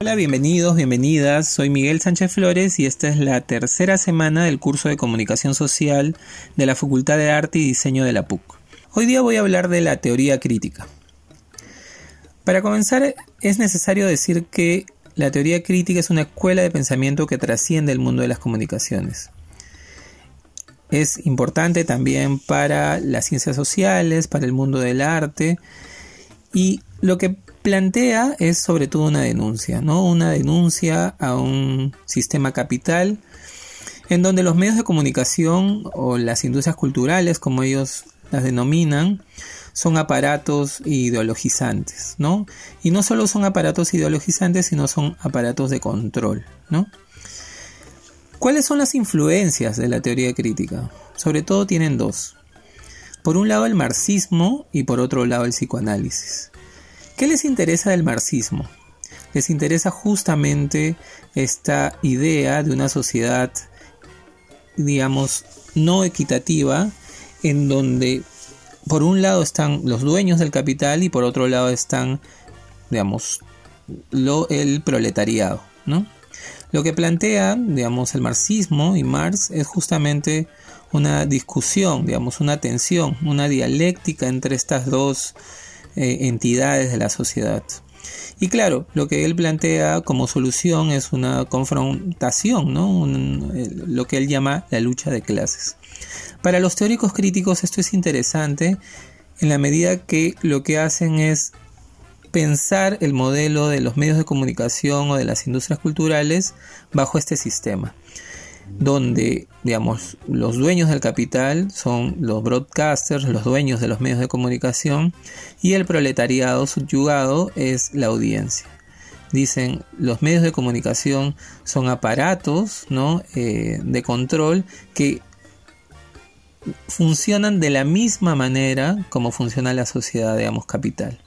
Hola, bienvenidos, bienvenidas. Soy Miguel Sánchez Flores y esta es la tercera semana del curso de Comunicación Social de la Facultad de Arte y Diseño de la PUC. Hoy día voy a hablar de la teoría crítica. Para comenzar, es necesario decir que la teoría crítica es una escuela de pensamiento que trasciende el mundo de las comunicaciones. Es importante también para las ciencias sociales, para el mundo del arte y lo que plantea es sobre todo una denuncia, ¿no? Una denuncia a un sistema capital en donde los medios de comunicación o las industrias culturales, como ellos las denominan, son aparatos ideologizantes, ¿no? Y no solo son aparatos ideologizantes, sino son aparatos de control, ¿no? ¿Cuáles son las influencias de la teoría crítica? Sobre todo tienen dos. Por un lado el marxismo y por otro lado el psicoanálisis. ¿Qué les interesa del marxismo? Les interesa justamente esta idea de una sociedad, digamos, no equitativa, en donde por un lado están los dueños del capital y por otro lado están, digamos, lo, el proletariado, ¿no? Lo que plantea, digamos, el marxismo y Marx es justamente una discusión, digamos, una tensión, una dialéctica entre estas dos eh, entidades de la sociedad. Y claro, lo que él plantea como solución es una confrontación, ¿no? lo que él llama la lucha de clases. Para los teóricos críticos esto es interesante en la medida que lo que hacen es pensar el modelo de los medios de comunicación o de las industrias culturales bajo este sistema donde, digamos, los dueños del capital son los broadcasters, los dueños de los medios de comunicación, y el proletariado subyugado es la audiencia. Dicen, los medios de comunicación son aparatos. Eh, de control que funcionan de la misma manera como funciona la sociedad, digamos, capital.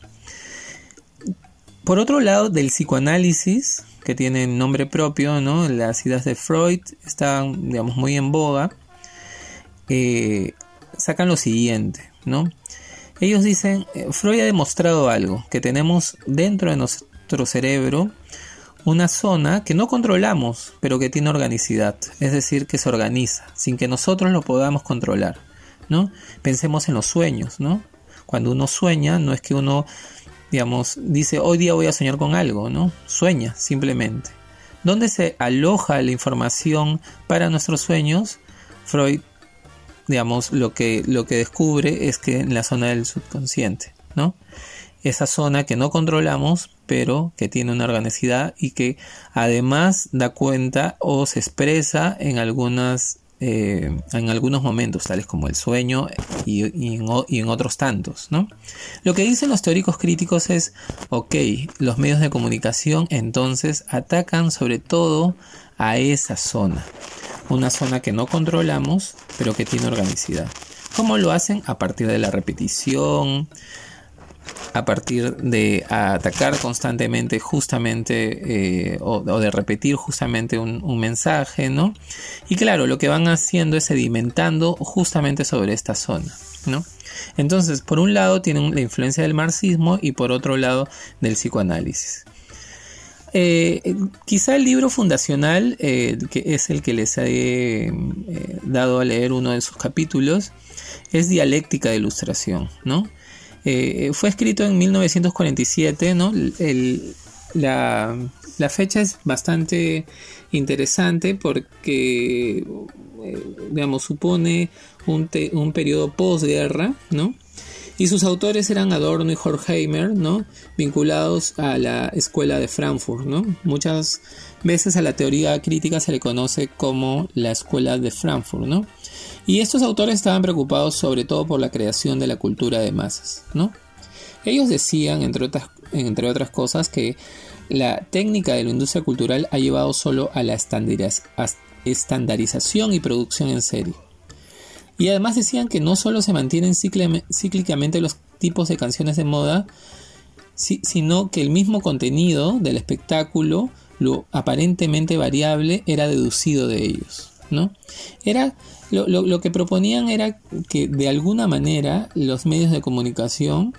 Por otro lado, del psicoanálisis, que tienen nombre propio, ¿no? Las ideas de Freud están, digamos, muy en boga. Eh, sacan lo siguiente, ¿no? Ellos dicen, eh, Freud ha demostrado algo, que tenemos dentro de nuestro cerebro una zona que no controlamos, pero que tiene organicidad, es decir, que se organiza, sin que nosotros lo podamos controlar, ¿no? Pensemos en los sueños, ¿no? Cuando uno sueña, no es que uno digamos, dice, hoy día voy a soñar con algo, ¿no? Sueña simplemente. ¿Dónde se aloja la información para nuestros sueños? Freud, digamos, lo que, lo que descubre es que en la zona del subconsciente, ¿no? Esa zona que no controlamos, pero que tiene una organicidad y que además da cuenta o se expresa en algunas eh, en algunos momentos, tales como el sueño y, en, otros tantos. ¿no? Lo que dicen los teóricos críticos es, ok, los medios de comunicación entonces atacan sobre todo a esa zona, una zona que no controlamos, pero que tiene organicidad. ¿Cómo lo hacen? A partir de la repetición, a partir de atacar constantemente justamente eh, o, de repetir justamente un, mensaje, ¿no? Y claro, lo que van haciendo es sedimentando justamente sobre esta zona, ¿no? Entonces, por un lado tienen la influencia del marxismo y por otro lado del psicoanálisis. Eh, quizá el libro fundacional, eh, que es el que les he dado a leer uno de sus capítulos, es Dialéctica de Ilustración, ¿no? Eh, fue escrito en 1947, ¿no? la, fecha es bastante interesante porque, eh, digamos, supone un, periodo posguerra, ¿no? Y sus autores eran Adorno y Horkheimer, ¿no? Vinculados a la escuela de Frankfurt, ¿no? Muchas veces a la teoría crítica se le conoce como la escuela de Frankfurt, ¿no? Y estos autores estaban preocupados sobre todo por la creación de la cultura de masas, ¿no? Ellos decían, entre otras, entre otras cosas, que la técnica de la industria cultural ha llevado solo a la estandarización y producción en serie. Y además decían que no solo se mantienen cíclicamente los tipos de canciones de moda, sino que el mismo contenido del espectáculo, lo aparentemente variable, era deducido de ellos. ¿No? Era, lo, que proponían era que de alguna manera los medios de comunicación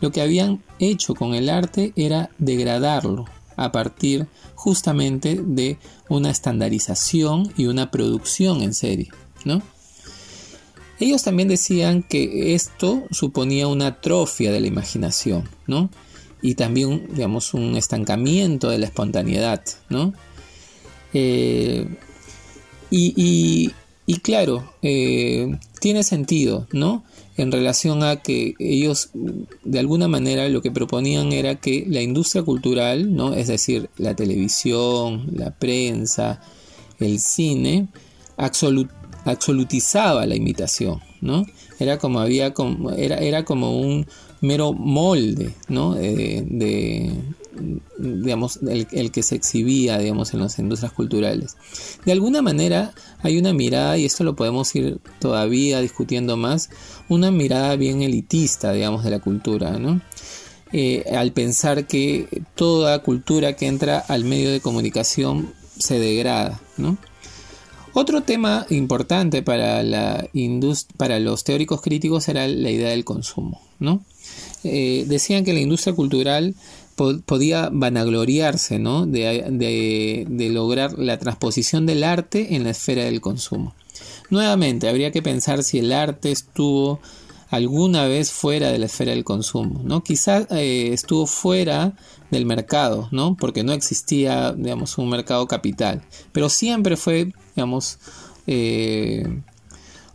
lo que habían hecho con el arte era degradarlo a partir justamente de una estandarización y una producción en serie, ¿no? Ellos también decían que esto suponía una atrofia de la imaginación. Y también, digamos, un estancamiento de la espontaneidad. Eh, y, claro, eh, tiene sentido, ¿no? En relación a que ellos, de alguna manera, lo que proponían era que la industria cultural, ¿no? Es decir, la televisión, la prensa, el cine, absolutizaba la imitación, ¿no? Era como había como, era, era como un mero molde, ¿no? Eh, de, digamos, el, que se exhibía, digamos, en las industrias culturales. De alguna manera hay una mirada, y esto lo podemos ir todavía discutiendo más, una mirada bien elitista, digamos, de la cultura, ¿no? Eh, al pensar que toda cultura que entra al medio de comunicación se degrada, ¿no? Otro tema importante para, la para los teóricos críticos era la idea del consumo. ¿no? Eh, decían que la industria cultural podía vanagloriarse ¿no? de, de, lograr la transposición del arte en la esfera del consumo. Nuevamente, habría que pensar si el arte estuvo alguna vez fuera de la esfera del consumo, ¿no? Quizás eh, estuvo fuera del mercado, ¿no? Porque no existía, digamos, un mercado capital, pero siempre fue, digamos, eh,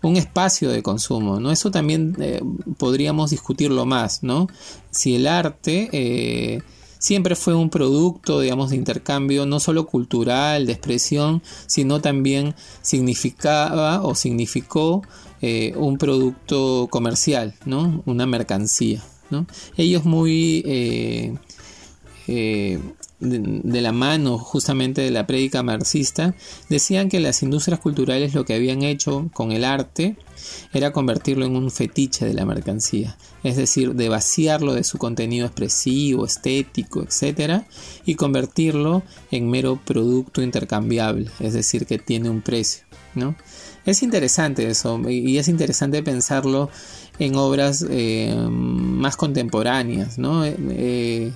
un espacio de consumo, ¿no? Eso también eh, podríamos discutirlo más, ¿no? Si el arte siempre fue un producto, digamos, de intercambio no solo cultural, de expresión, sino también significaba o significó eh, un producto comercial, ¿no? Una mercancía, ¿no? Ellos muy eh, eh, de, la mano justamente de la prédica marxista, decían que las industrias culturales lo que habían hecho con el arte era convertirlo en un fetiche de la mercancía, es decir, de vaciarlo de su contenido expresivo, estético, etc., y convertirlo en mero producto intercambiable, es decir, que tiene un precio, ¿no? Es interesante eso y es interesante pensarlo en obras eh, más contemporáneas, ¿no? Eh,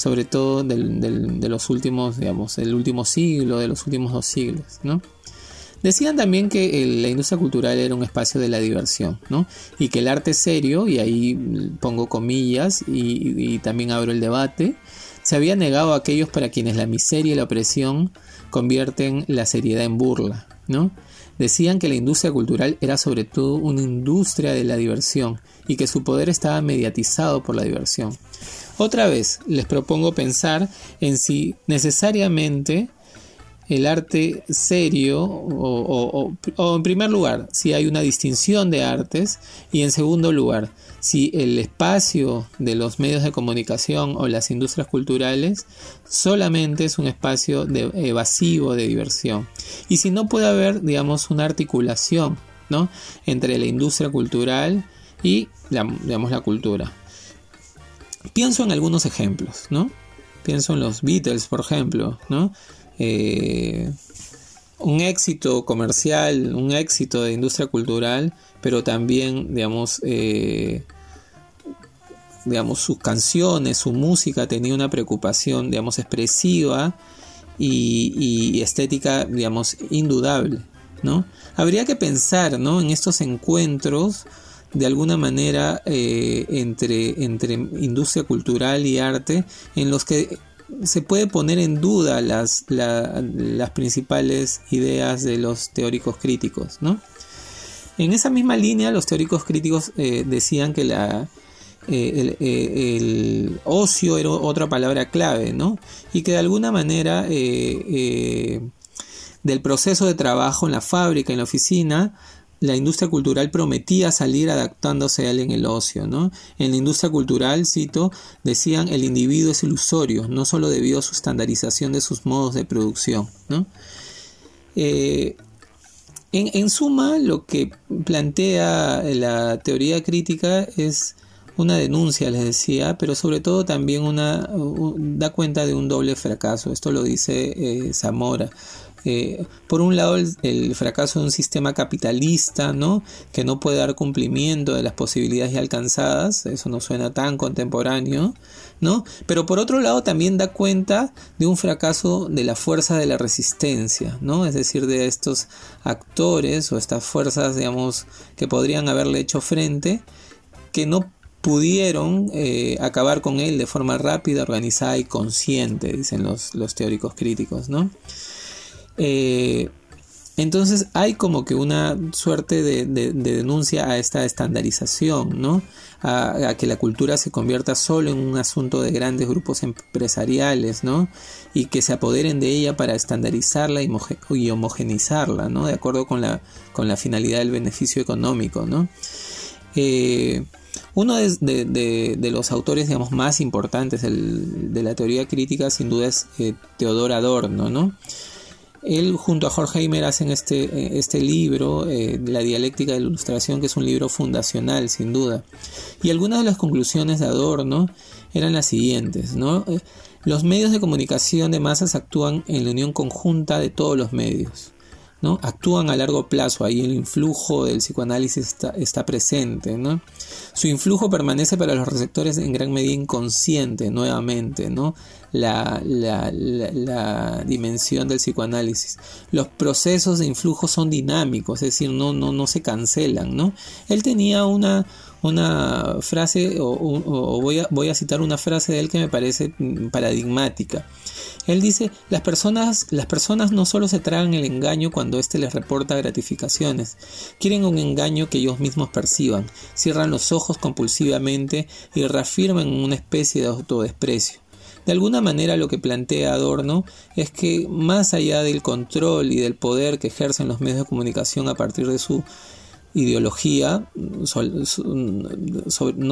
sobre todo de los últimos, digamos, el último siglo, de los últimos dos siglos, ¿no? Decían también que la industria cultural era un espacio de la diversión, ¿no? Y que el arte serio, y ahí pongo comillas y, y también abro el debate, se había negado a aquellos para quienes la miseria y la opresión convierten la seriedad en burla, ¿no? Decían que la industria cultural era sobre todo una industria de la diversión y que su poder estaba mediatizado por la diversión. Otra vez, les propongo pensar en si necesariamente el arte serio o, en primer lugar si hay una distinción de artes y en segundo lugar si el espacio de los medios de comunicación o las industrias culturales solamente es un espacio de, evasivo de diversión y si no puede haber digamos una articulación ¿no? entre la industria cultural y la, digamos, la cultura pienso en algunos ejemplos ¿no? pienso en los Beatles por ejemplo ¿no? Eh, un éxito comercial, un éxito de industria cultural, pero también, digamos, eh, digamos, sus canciones, su música tenía una preocupación, digamos, expresiva y, estética, digamos, indudable, ¿no? Habría que pensar, ¿no? En estos encuentros, de alguna manera, eh, entre, entre industria cultural y arte, en los que se puede poner en duda las, las principales ideas de los teóricos críticos. ¿no? En esa misma línea, los teóricos críticos eh, decían que la, eh, eh, el, ocio era otra palabra clave, ¿no? y que de alguna manera del proceso de trabajo en la fábrica, en la oficina, la industria cultural prometía salir adaptándose a él en el ocio. ¿no? En la industria cultural, cito, decían el individuo es ilusorio, no solo debido a su estandarización de sus modos de producción. ¿no? Eh, en, en, suma, lo que plantea la teoría crítica es una denuncia, les decía, pero sobre todo también una, da cuenta de un doble fracaso. Esto lo dice eh, Zamora eh, por un lado el, fracaso de un sistema capitalista, ¿no? Que no puede dar cumplimiento de las posibilidades ya alcanzadas, eso no suena tan contemporáneo, ¿no? Pero por otro lado también da cuenta de un fracaso de la fuerza de la resistencia, ¿no? Es decir, de estos actores o estas fuerzas, digamos, que podrían haberle hecho frente, que no pudieron eh, acabar con él de forma rápida, organizada y consciente, dicen los, los teóricos críticos, ¿no? Eh, entonces hay como que una suerte de, denuncia a esta estandarización, ¿no? A, que la cultura se convierta solo en un asunto de grandes grupos empresariales, ¿no? Y que se apoderen de ella para estandarizarla y, y homogenizarla, ¿no? De acuerdo con la, finalidad del beneficio económico, ¿no? Eh, uno de, los autores digamos, más importantes de la teoría crítica sin duda es eh, Teodor Adorno, ¿no? Él junto a Jorge Heimer hacen este, eh, este libro, eh, La dialéctica de la ilustración, que es un libro fundacional, sin duda. Y algunas de las conclusiones de Adorno eran las siguientes. Eh, los medios de comunicación de masas actúan en la unión conjunta de todos los medios. ¿No? Actúan a largo plazo, ahí el influjo del psicoanálisis está, presente, ¿no? Su influjo permanece para los receptores en gran medida inconsciente, nuevamente. La, la, dimensión del psicoanálisis. Los procesos de influjo son dinámicos, es decir, no, no, no se cancelan. Él tenía una, una frase, o, voy, a, voy a citar una frase de él que me parece paradigmática. Él dice, las personas, las personas no solo se tragan el engaño cuando éste les reporta gratificaciones, quieren un engaño que ellos mismos perciban, cierran los ojos compulsivamente y reafirman una especie de autodesprecio. De alguna manera lo que plantea Adorno es que más allá del control y del poder que ejercen los medios de comunicación a partir de su ideología, no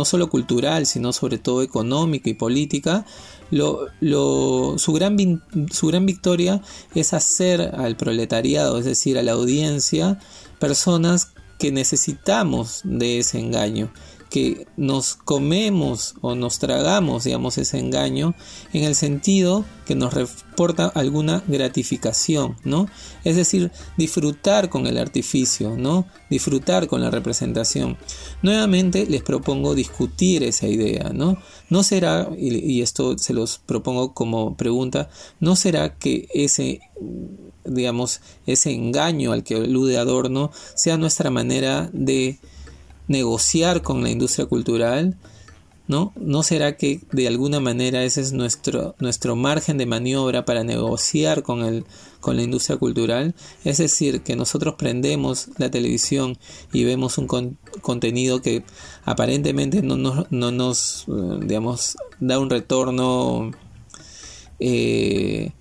solo cultural, sino sobre todo económica y política, su, gran, su gran victoria es hacer al proletariado, es decir, a la audiencia, personas que necesitamos de ese engaño, que nos comemos o nos tragamos, digamos, ese engaño en el sentido que nos reporta alguna gratificación, ¿no? Es decir, disfrutar con el artificio, ¿no? Disfrutar con la representación. Nuevamente les propongo discutir esa idea, ¿no? No será, y esto se los propongo como pregunta, no será que ese digamos, ese engaño al que alude Adorno sea nuestra manera de negociar con la industria cultural, ¿no? ¿No será que de alguna manera ese es nuestro, nuestro margen de maniobra para negociar con, el, con la industria cultural? Es decir, que nosotros prendemos la televisión y vemos un contenido que aparentemente no, no nos, eh, digamos, da un retorno eh,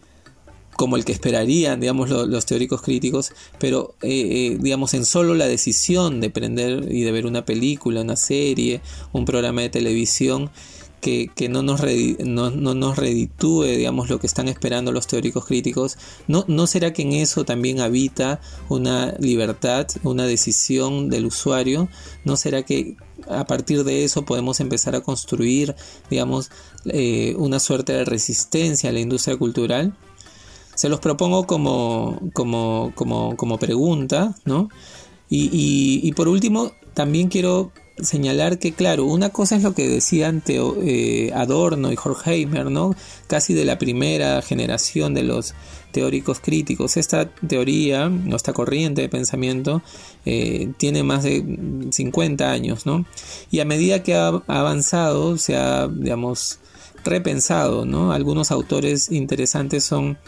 como el que esperarían, digamos, los teóricos críticos, pero, eh, eh, digamos, en solo la decisión de prender y de ver una película, una serie, un programa de televisión, que, no, nos no, nos reditúe, digamos, lo que están esperando los teóricos críticos, ¿no, ¿no será que en eso también habita una libertad, una decisión del usuario? ¿No será que a partir de eso podemos empezar a construir, digamos, eh, una suerte de resistencia a la industria cultural? Se los propongo como, como, como, como pregunta, ¿no? Y, y, por último, también quiero señalar que, claro, una cosa es lo que decían eh, Adorno y Horkheimer, ¿no? Casi de la primera generación de los teóricos críticos. Esta teoría, esta corriente de pensamiento, eh, tiene más de 50 años, ¿no? Y a medida que ha avanzado, se ha, digamos, repensado, ¿no? Algunos autores interesantes son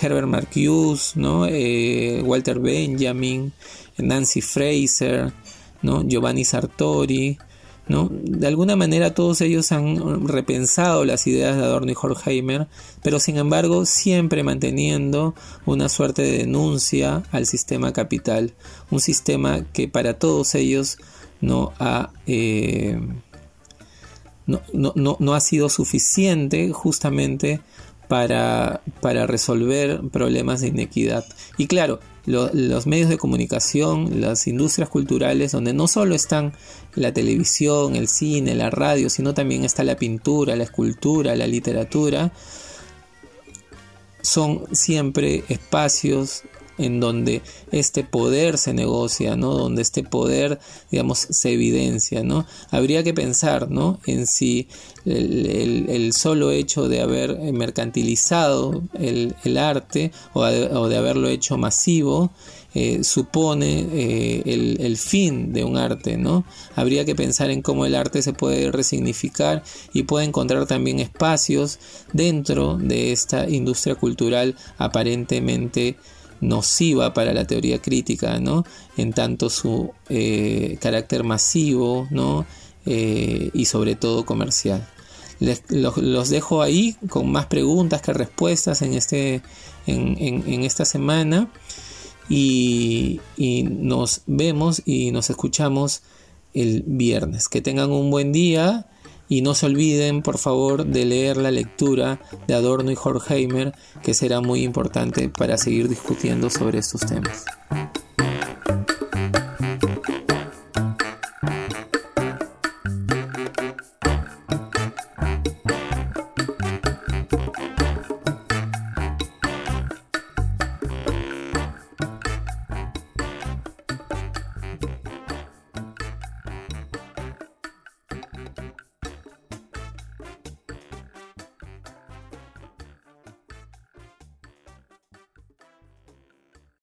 Herbert Marcuse, ¿no? Eh, Walter Benjamin, Nancy Fraser, ¿no? Giovanni Sartori, ¿no? De alguna manera todos ellos han repensado las ideas de Adorno y Horkheimer, pero sin embargo siempre manteniendo una suerte de denuncia al sistema capital, un sistema que para todos ellos no ha, eh, no, no, no ha sido suficiente justamente para, para resolver problemas de inequidad. Y claro, los medios de comunicación, las industrias culturales, donde no solo están la televisión, el cine, la radio, sino también está la pintura, la escultura, la literatura, son siempre espacios en donde este poder se negocia, ¿no? Donde este poder, digamos, se evidencia, ¿no? Habría que pensar, ¿no? En si el, solo hecho de haber mercantilizado el, arte o de haberlo hecho masivo eh, supone eh, el, fin de un arte, ¿no? Habría que pensar en cómo el arte se puede resignificar y puede encontrar también espacios dentro de esta industria cultural aparentemente nociva para la teoría crítica, ¿no? En tanto su eh, carácter masivo, ¿no? y sobre todo comercial. los, dejo ahí con más preguntas que respuestas en, este, en esta semana y, nos vemos y nos escuchamos el viernes. Que tengan un buen día y no se olviden por favor de leer la lectura de Adorno y Horkheimer que será muy importante para seguir discutiendo sobre estos temas.